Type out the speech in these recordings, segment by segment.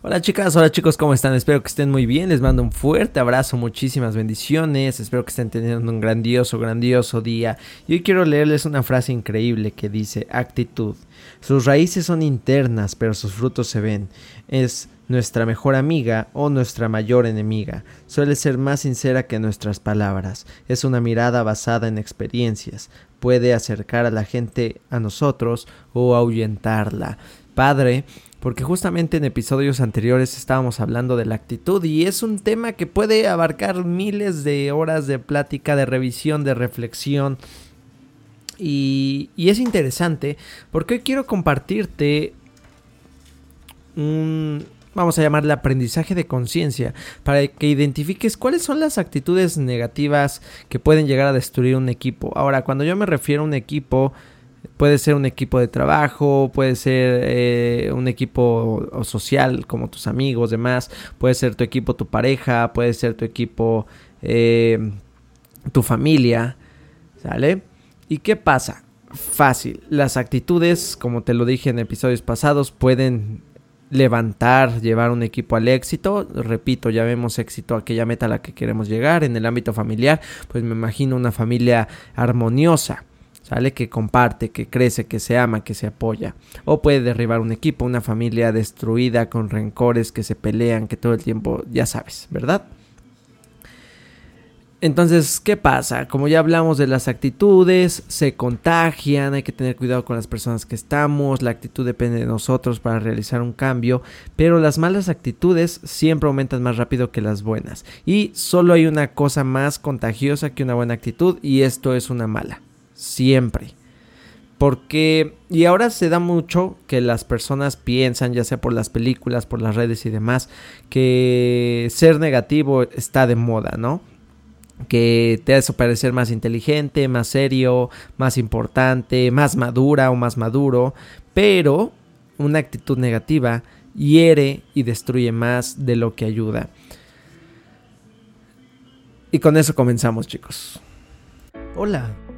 Hola chicas, hola chicos, ¿cómo están? Espero que estén muy bien, les mando un fuerte abrazo, muchísimas bendiciones, espero que estén teniendo un grandioso, grandioso día. Y hoy quiero leerles una frase increíble que dice, actitud. Sus raíces son internas, pero sus frutos se ven. Es nuestra mejor amiga o nuestra mayor enemiga. Suele ser más sincera que nuestras palabras. Es una mirada basada en experiencias. Puede acercar a la gente a nosotros o ahuyentarla. Padre, porque justamente en episodios anteriores estábamos hablando de la actitud y es un tema que puede abarcar miles de horas de plática, de revisión, de reflexión. Y, es interesante porque hoy quiero compartirte un, vamos a llamarle aprendizaje de conciencia, para que identifiques cuáles son las actitudes negativas que pueden llegar a destruir un equipo. Ahora, cuando yo me refiero a un equipo, Puede ser un equipo de trabajo, puede ser eh, un equipo social como tus amigos, demás. Puede ser tu equipo, tu pareja, puede ser tu equipo, eh, tu familia. ¿Sale? ¿Y qué pasa? Fácil. Las actitudes, como te lo dije en episodios pasados, pueden levantar, llevar un equipo al éxito. Repito, ya vemos éxito, aquella meta a la que queremos llegar. En el ámbito familiar, pues me imagino una familia armoniosa. ¿Sale? Que comparte, que crece, que se ama, que se apoya. O puede derribar un equipo, una familia destruida con rencores que se pelean, que todo el tiempo, ya sabes, ¿verdad? Entonces, ¿qué pasa? Como ya hablamos de las actitudes, se contagian, hay que tener cuidado con las personas que estamos, la actitud depende de nosotros para realizar un cambio, pero las malas actitudes siempre aumentan más rápido que las buenas. Y solo hay una cosa más contagiosa que una buena actitud y esto es una mala siempre. Porque, y ahora se da mucho que las personas piensan, ya sea por las películas, por las redes y demás, que ser negativo está de moda, ¿no? Que te hace parecer más inteligente, más serio, más importante, más madura o más maduro, pero una actitud negativa hiere y destruye más de lo que ayuda. Y con eso comenzamos, chicos. Hola,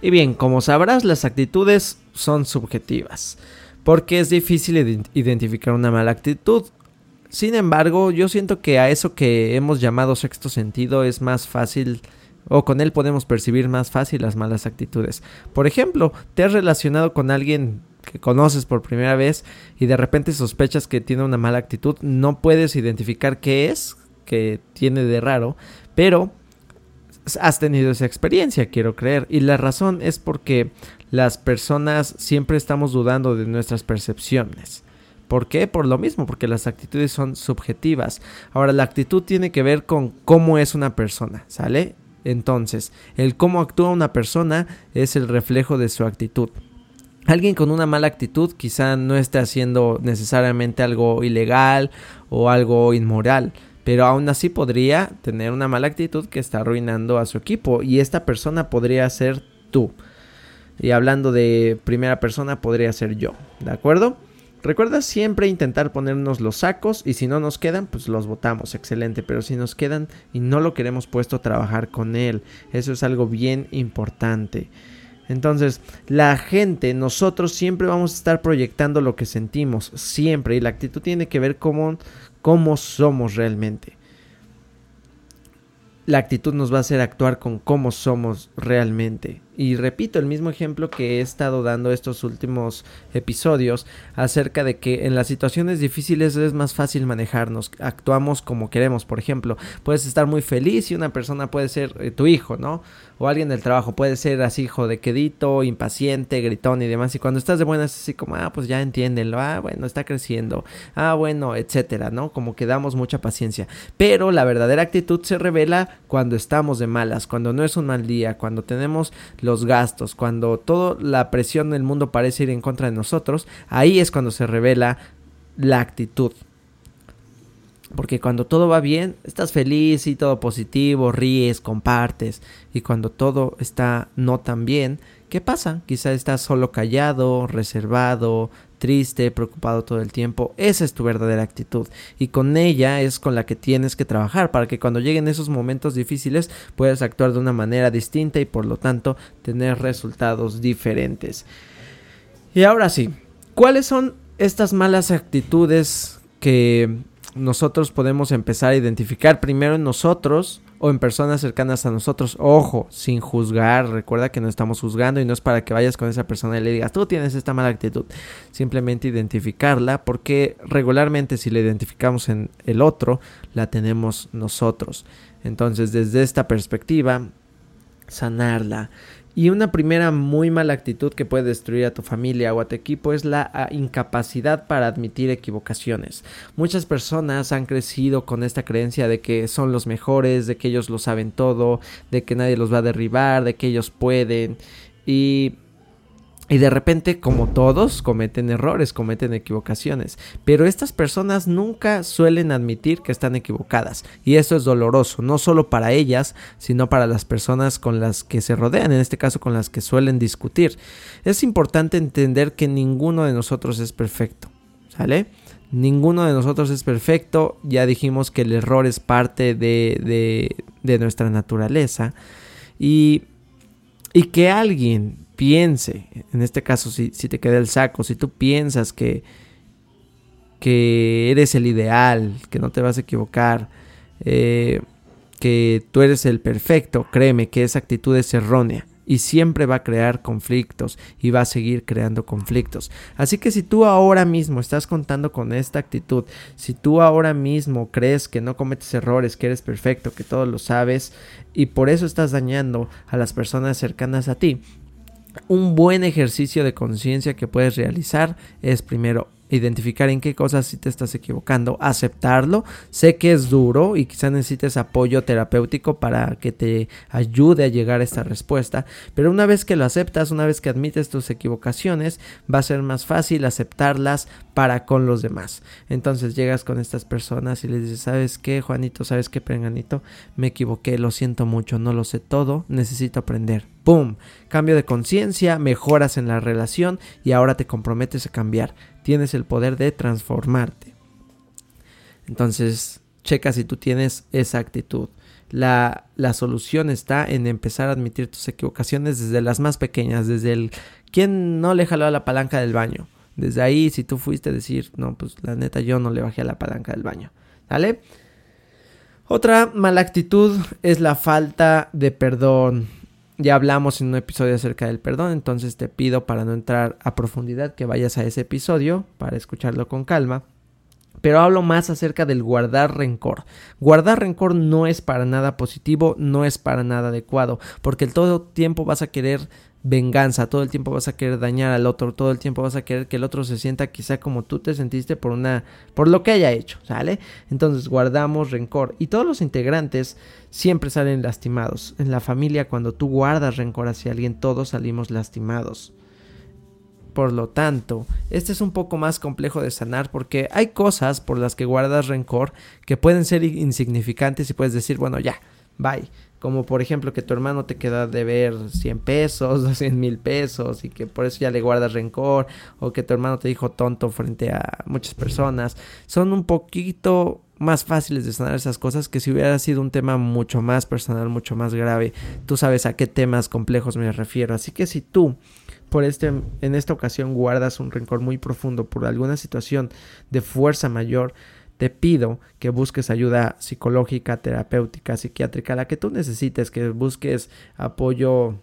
Y bien, como sabrás, las actitudes son subjetivas, porque es difícil identificar una mala actitud. Sin embargo, yo siento que a eso que hemos llamado sexto sentido es más fácil o con él podemos percibir más fácil las malas actitudes. Por ejemplo, te has relacionado con alguien que conoces por primera vez y de repente sospechas que tiene una mala actitud, no puedes identificar qué es que tiene de raro, pero has tenido esa experiencia, quiero creer. Y la razón es porque las personas siempre estamos dudando de nuestras percepciones. ¿Por qué? Por lo mismo, porque las actitudes son subjetivas. Ahora, la actitud tiene que ver con cómo es una persona, ¿sale? Entonces, el cómo actúa una persona es el reflejo de su actitud. Alguien con una mala actitud quizá no esté haciendo necesariamente algo ilegal o algo inmoral, pero aún así podría tener una mala actitud que está arruinando a su equipo y esta persona podría ser tú. Y hablando de primera persona podría ser yo, ¿de acuerdo? Recuerda siempre intentar ponernos los sacos y si no nos quedan, pues los botamos, excelente. Pero si nos quedan y no lo queremos puesto, trabajar con él. Eso es algo bien importante. Entonces, la gente, nosotros siempre vamos a estar proyectando lo que sentimos, siempre. Y la actitud tiene que ver cómo, cómo somos realmente la actitud nos va a hacer actuar con cómo somos realmente. Y repito el mismo ejemplo que he estado dando estos últimos episodios acerca de que en las situaciones difíciles es más fácil manejarnos, actuamos como queremos. Por ejemplo, puedes estar muy feliz y una persona puede ser eh, tu hijo, ¿no? O alguien del trabajo puede ser así hijo de quedito, impaciente, gritón y demás. Y cuando estás de buenas, así como, ah, pues ya entiéndelo, ah, bueno, está creciendo, ah, bueno, etcétera, ¿no? Como que damos mucha paciencia. Pero la verdadera actitud se revela cuando estamos de malas, cuando no es un mal día, cuando tenemos los gastos, cuando toda la presión del mundo parece ir en contra de nosotros, ahí es cuando se revela la actitud. Porque cuando todo va bien, estás feliz y todo positivo, ríes, compartes. Y cuando todo está no tan bien, ¿qué pasa? Quizá estás solo callado, reservado, triste, preocupado todo el tiempo. Esa es tu verdadera actitud. Y con ella es con la que tienes que trabajar para que cuando lleguen esos momentos difíciles puedas actuar de una manera distinta y por lo tanto tener resultados diferentes. Y ahora sí, ¿cuáles son estas malas actitudes que nosotros podemos empezar a identificar primero en nosotros o en personas cercanas a nosotros. Ojo, sin juzgar. Recuerda que no estamos juzgando y no es para que vayas con esa persona y le digas, tú tienes esta mala actitud. Simplemente identificarla porque regularmente si la identificamos en el otro, la tenemos nosotros. Entonces, desde esta perspectiva, sanarla. Y una primera muy mala actitud que puede destruir a tu familia o a tu equipo es la ah, incapacidad para admitir equivocaciones. Muchas personas han crecido con esta creencia de que son los mejores, de que ellos lo saben todo, de que nadie los va a derribar, de que ellos pueden. Y y de repente, como todos, cometen errores, cometen equivocaciones. Pero estas personas nunca suelen admitir que están equivocadas. Y eso es doloroso, no solo para ellas, sino para las personas con las que se rodean, en este caso con las que suelen discutir. Es importante entender que ninguno de nosotros es perfecto. ¿Sale? Ninguno de nosotros es perfecto. Ya dijimos que el error es parte de, de, nuestra naturaleza. Y, y que alguien piense, en este caso si, si te queda el saco, si tú piensas que, que eres el ideal, que no te vas a equivocar, eh, que tú eres el perfecto, créeme que esa actitud es errónea y siempre va a crear conflictos y va a seguir creando conflictos. Así que si tú ahora mismo estás contando con esta actitud, si tú ahora mismo crees que no cometes errores, que eres perfecto, que todo lo sabes y por eso estás dañando a las personas cercanas a ti, un buen ejercicio de conciencia que puedes realizar es primero identificar en qué cosas si te estás equivocando, aceptarlo. Sé que es duro y quizás necesites apoyo terapéutico para que te ayude a llegar a esta respuesta, pero una vez que lo aceptas, una vez que admites tus equivocaciones, va a ser más fácil aceptarlas para con los demás. Entonces llegas con estas personas y les dices, ¿sabes qué, Juanito? ¿Sabes qué, Prenganito? Me equivoqué, lo siento mucho, no lo sé todo, necesito aprender. ¡Pum! Cambio de conciencia, mejoras en la relación y ahora te comprometes a cambiar tienes el poder de transformarte. Entonces, checa si tú tienes esa actitud. La, la, solución está en empezar a admitir tus equivocaciones desde las más pequeñas, desde el quién no le jaló a la palanca del baño. Desde ahí, si tú fuiste a decir, no, pues la neta yo no le bajé a la palanca del baño. ¿Vale? Otra mala actitud es la falta de perdón. Ya hablamos en un episodio acerca del perdón, entonces te pido para no entrar a profundidad que vayas a ese episodio para escucharlo con calma. Pero hablo más acerca del guardar rencor. Guardar rencor no es para nada positivo, no es para nada adecuado, porque todo tiempo vas a querer venganza, todo el tiempo vas a querer dañar al otro, todo el tiempo vas a querer que el otro se sienta quizá como tú te sentiste por una por lo que haya hecho, ¿sale? Entonces guardamos rencor y todos los integrantes siempre salen lastimados. En la familia cuando tú guardas rencor hacia alguien todos salimos lastimados. Por lo tanto, este es un poco más complejo de sanar porque hay cosas por las que guardas rencor que pueden ser insignificantes y puedes decir, bueno, ya, bye. Como por ejemplo que tu hermano te queda de ver 100 pesos o 100 mil pesos y que por eso ya le guardas rencor o que tu hermano te dijo tonto frente a muchas personas. Son un poquito más fáciles de sanar esas cosas que si hubiera sido un tema mucho más personal, mucho más grave. Tú sabes a qué temas complejos me refiero. Así que si tú por este en esta ocasión guardas un rencor muy profundo por alguna situación de fuerza mayor, te pido que busques ayuda psicológica, terapéutica, psiquiátrica, la que tú necesites, que busques apoyo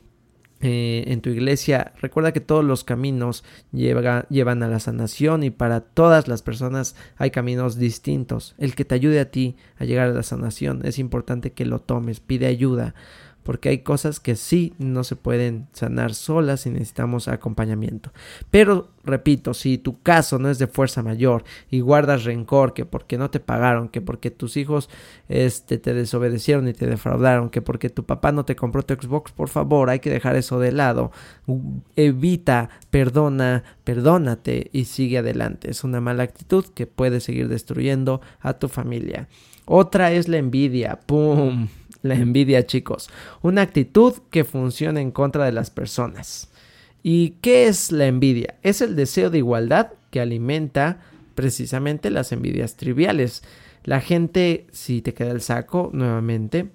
eh, en tu iglesia. Recuerda que todos los caminos llevan a la sanación y para todas las personas hay caminos distintos. El que te ayude a ti a llegar a la sanación es importante que lo tomes, pide ayuda porque hay cosas que sí no se pueden sanar solas y necesitamos acompañamiento. Pero repito, si tu caso no es de fuerza mayor y guardas rencor que porque no te pagaron, que porque tus hijos este te desobedecieron y te defraudaron, que porque tu papá no te compró tu Xbox, por favor, hay que dejar eso de lado. Evita, perdona, perdónate y sigue adelante. Es una mala actitud que puede seguir destruyendo a tu familia. Otra es la envidia. ¡Pum! La envidia, chicos. Una actitud que funciona en contra de las personas. ¿Y qué es la envidia? Es el deseo de igualdad que alimenta precisamente las envidias triviales. La gente, si te queda el saco nuevamente,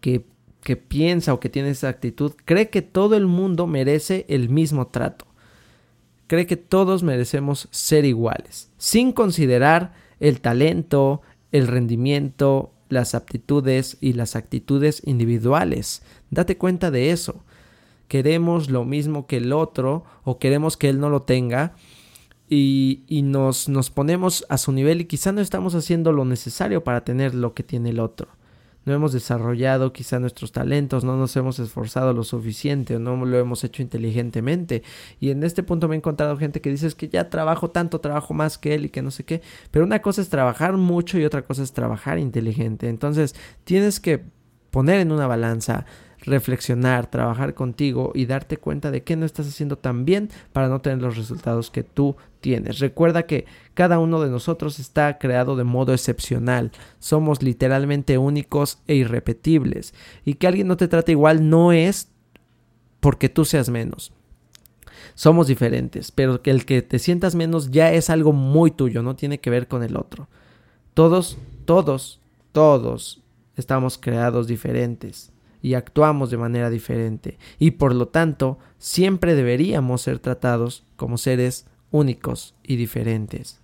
que, que piensa o que tiene esa actitud, cree que todo el mundo merece el mismo trato. Cree que todos merecemos ser iguales, sin considerar el talento, el rendimiento, las aptitudes y las actitudes individuales. Date cuenta de eso. Queremos lo mismo que el otro o queremos que él no lo tenga y, y nos, nos ponemos a su nivel y quizá no estamos haciendo lo necesario para tener lo que tiene el otro no hemos desarrollado quizá nuestros talentos, no nos hemos esforzado lo suficiente o no lo hemos hecho inteligentemente. Y en este punto me he encontrado gente que dice que ya trabajo tanto, trabajo más que él y que no sé qué. Pero una cosa es trabajar mucho y otra cosa es trabajar inteligente. Entonces tienes que poner en una balanza reflexionar, trabajar contigo y darte cuenta de qué no estás haciendo tan bien para no tener los resultados que tú tienes. Recuerda que cada uno de nosotros está creado de modo excepcional. Somos literalmente únicos e irrepetibles. Y que alguien no te trate igual no es porque tú seas menos. Somos diferentes, pero que el que te sientas menos ya es algo muy tuyo, no tiene que ver con el otro. Todos, todos, todos estamos creados diferentes y actuamos de manera diferente y por lo tanto siempre deberíamos ser tratados como seres únicos y diferentes.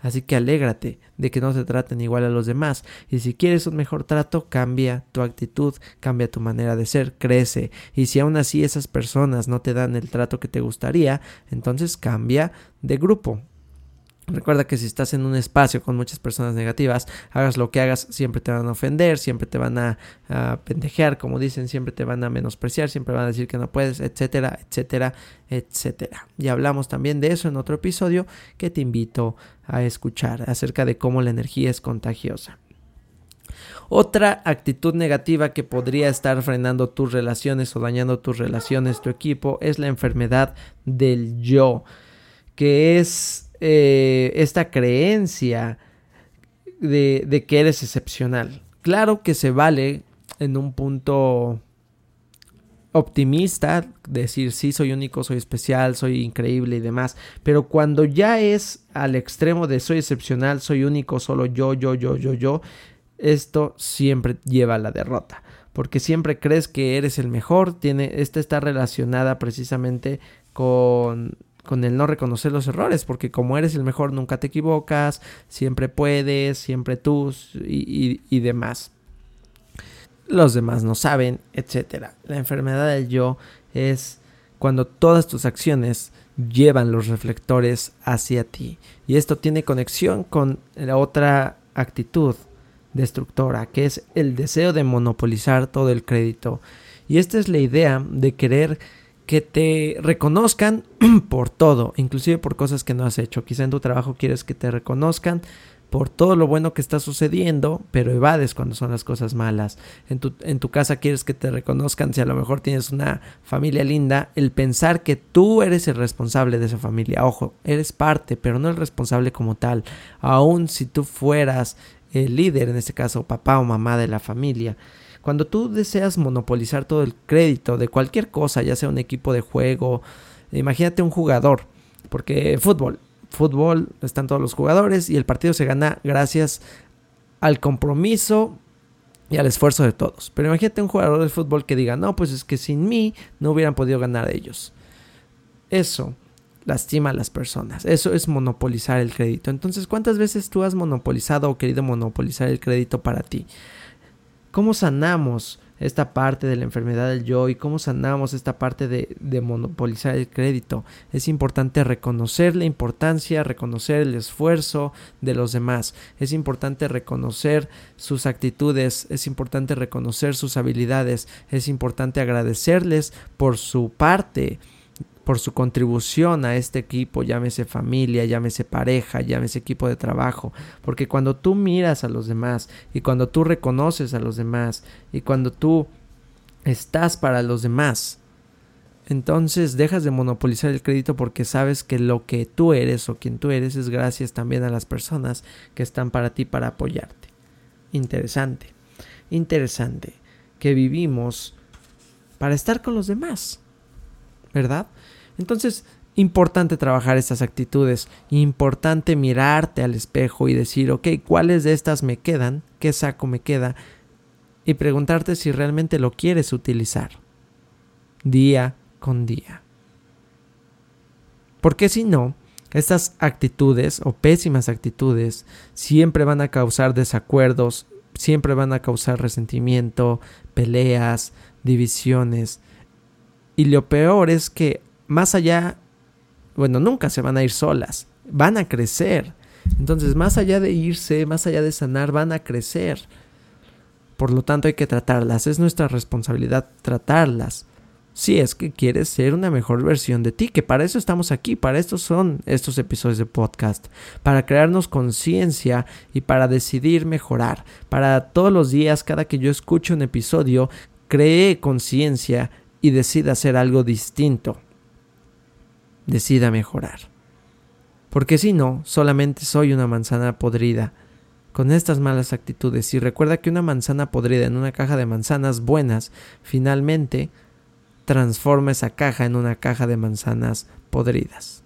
Así que alégrate de que no te traten igual a los demás. Y si quieres un mejor trato, cambia tu actitud, cambia tu manera de ser, crece. Y si aún así esas personas no te dan el trato que te gustaría, entonces cambia de grupo. Recuerda que si estás en un espacio con muchas personas negativas, hagas lo que hagas, siempre te van a ofender, siempre te van a, pendejear, como dicen, siempre te van a menospreciar, siempre van a decir que no puedes, etcétera, etcétera, etcétera. Y hablamos también de eso en otro episodio que te invito a escuchar acerca de cómo la energía es contagiosa. Otra actitud negativa que podría estar frenando tus relaciones o dañando tus relaciones, tu equipo, es la enfermedad del yo, que es eh, esta creencia de, que eres excepcional. Claro que se vale en un punto optimista, decir sí, soy único, soy especial, soy increíble y demás, pero cuando ya es al extremo de soy excepcional, soy único, solo yo, yo, yo, yo, yo, esto siempre lleva a la derrota, porque siempre crees que eres el mejor, tiene, esta está relacionada precisamente con con el no reconocer los errores, porque como eres el mejor nunca te equivocas, siempre puedes, siempre tú y, demás. Los demás no saben, etc. La enfermedad del yo es cuando todas tus acciones llevan los reflectores hacia ti. Y esto tiene conexión con la otra actitud destructora, que es el deseo de monopolizar todo el crédito. Y esta es la idea de querer que te reconozcan por todo, inclusive por cosas que no has hecho. Quizá en tu trabajo quieres que te reconozcan por todo lo bueno que está sucediendo, pero evades cuando son las cosas malas. En tu, en tu casa quieres que te reconozcan si a lo mejor tienes una familia linda, el pensar que tú eres el responsable de esa familia. Ojo, eres parte, pero no el responsable como tal. Aun si tú fueras el líder, en este caso papá o mamá de la familia Cuando tú deseas monopolizar todo el crédito de cualquier cosa, ya sea un equipo de juego, imagínate un jugador, porque fútbol, fútbol están todos los jugadores y el partido se gana gracias al compromiso y al esfuerzo de todos. Pero imagínate un jugador de fútbol que diga, no, pues es que sin mí no hubieran podido ganar ellos. Eso lastima a las personas. Eso es monopolizar el crédito. Entonces, ¿cuántas veces tú has monopolizado o querido monopolizar el crédito para ti? ¿Cómo sanamos esta parte de la enfermedad del yo y cómo sanamos esta parte de, monopolizar el crédito. Es importante reconocer la importancia, reconocer el esfuerzo de los demás. Es importante reconocer sus actitudes, es importante reconocer sus habilidades, es importante agradecerles por su parte por su contribución a este equipo, llámese familia, llámese pareja, llámese equipo de trabajo, porque cuando tú miras a los demás y cuando tú reconoces a los demás y cuando tú estás para los demás, entonces dejas de monopolizar el crédito porque sabes que lo que tú eres o quien tú eres es gracias también a las personas que están para ti para apoyarte. Interesante, interesante que vivimos para estar con los demás, ¿verdad? Entonces, importante trabajar estas actitudes, importante mirarte al espejo y decir, ok, ¿cuáles de estas me quedan? ¿Qué saco me queda? Y preguntarte si realmente lo quieres utilizar día con día. Porque si no, estas actitudes o pésimas actitudes siempre van a causar desacuerdos, siempre van a causar resentimiento, peleas, divisiones. Y lo peor es que más allá, bueno, nunca se van a ir solas, van a crecer. Entonces, más allá de irse, más allá de sanar, van a crecer. Por lo tanto, hay que tratarlas. Es nuestra responsabilidad tratarlas. Si es que quieres ser una mejor versión de ti, que para eso estamos aquí, para esto son estos episodios de podcast, para crearnos conciencia y para decidir mejorar, para todos los días, cada que yo escucho un episodio, cree conciencia y decida hacer algo distinto decida mejorar. Porque si no, solamente soy una manzana podrida con estas malas actitudes. Y recuerda que una manzana podrida en una caja de manzanas buenas finalmente transforma esa caja en una caja de manzanas podridas.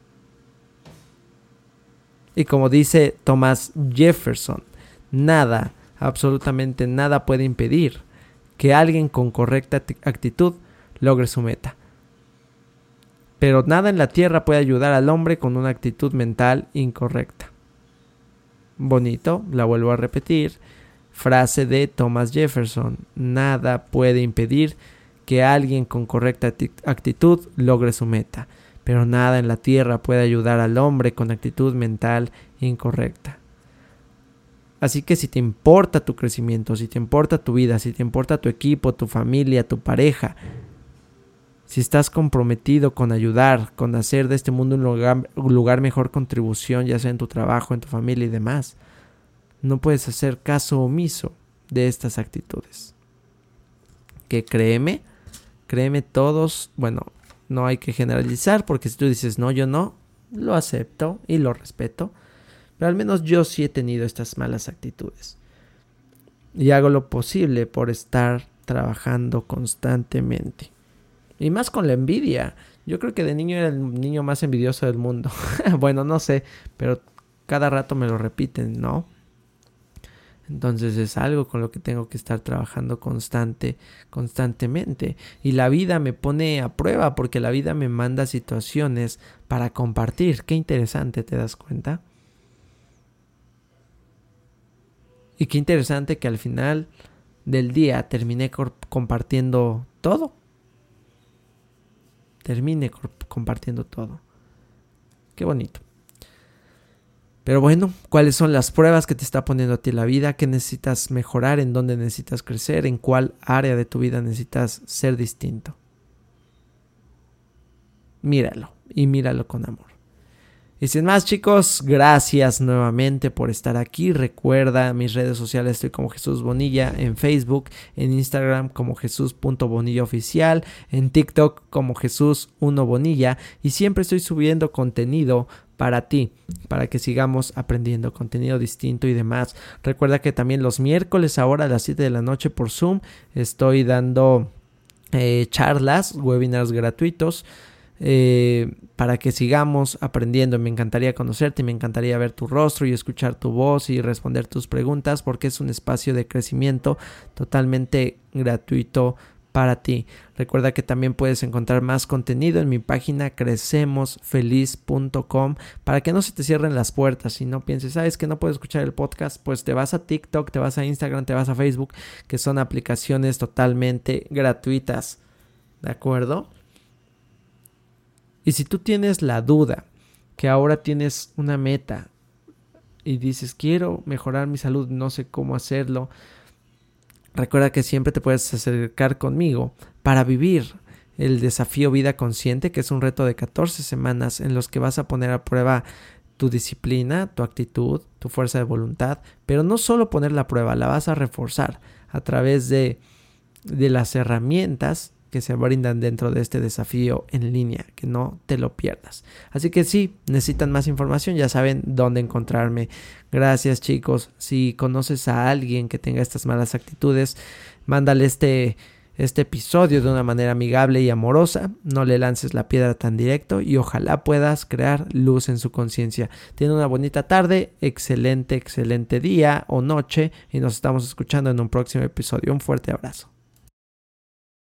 Y como dice Thomas Jefferson, nada, absolutamente nada puede impedir que alguien con correcta actitud logre su meta. Pero nada en la tierra puede ayudar al hombre con una actitud mental incorrecta. Bonito, la vuelvo a repetir. Frase de Thomas Jefferson. Nada puede impedir que alguien con correcta actitud logre su meta. Pero nada en la tierra puede ayudar al hombre con actitud mental incorrecta. Así que si te importa tu crecimiento, si te importa tu vida, si te importa tu equipo, tu familia, tu pareja, si estás comprometido con ayudar, con hacer de este mundo un lugar, mejor contribución, ya sea en tu trabajo, en tu familia y demás, no puedes hacer caso omiso de estas actitudes. Que créeme, créeme todos, bueno, no hay que generalizar porque si tú dices no, yo no, lo acepto y lo respeto, pero al menos yo sí he tenido estas malas actitudes. Y hago lo posible por estar trabajando constantemente. Y más con la envidia. Yo creo que de niño era el niño más envidioso del mundo. bueno, no sé, pero cada rato me lo repiten, ¿no? Entonces es algo con lo que tengo que estar trabajando constante, constantemente. Y la vida me pone a prueba porque la vida me manda situaciones para compartir. Qué interesante, ¿te das cuenta? Y qué interesante que al final del día terminé compartiendo todo termine compartiendo todo. Qué bonito. Pero bueno, ¿cuáles son las pruebas que te está poniendo a ti la vida? ¿Qué necesitas mejorar? ¿En dónde necesitas crecer? ¿En cuál área de tu vida necesitas ser distinto? Míralo y míralo con amor. Y sin más chicos, gracias nuevamente por estar aquí. Recuerda mis redes sociales, estoy como Jesús Bonilla en Facebook, en Instagram como Jesús.bonilla oficial, en TikTok como Jesús 1 Bonilla y siempre estoy subiendo contenido para ti, para que sigamos aprendiendo contenido distinto y demás. Recuerda que también los miércoles ahora a las 7 de la noche por Zoom estoy dando eh, charlas, webinars gratuitos eh, para que sigamos aprendiendo. Me encantaría conocerte, me encantaría ver tu rostro y escuchar tu voz y responder tus preguntas porque es un espacio de crecimiento totalmente gratuito para ti. Recuerda que también puedes encontrar más contenido en mi página crecemosfeliz.com para que no se te cierren las puertas y no pienses, sabes que no puedes escuchar el podcast, pues te vas a TikTok, te vas a Instagram, te vas a Facebook, que son aplicaciones totalmente gratuitas. ¿De acuerdo? Y si tú tienes la duda que ahora tienes una meta y dices, quiero mejorar mi salud, no sé cómo hacerlo, recuerda que siempre te puedes acercar conmigo para vivir el desafío vida consciente, que es un reto de 14 semanas en los que vas a poner a prueba tu disciplina, tu actitud, tu fuerza de voluntad, pero no solo poner la prueba, la vas a reforzar a través de, de las herramientas que se brindan dentro de este desafío en línea, que no te lo pierdas. Así que si necesitan más información, ya saben dónde encontrarme. Gracias chicos. Si conoces a alguien que tenga estas malas actitudes, mándale este, este episodio de una manera amigable y amorosa. No le lances la piedra tan directo y ojalá puedas crear luz en su conciencia. Tiene una bonita tarde, excelente, excelente día o noche y nos estamos escuchando en un próximo episodio. Un fuerte abrazo.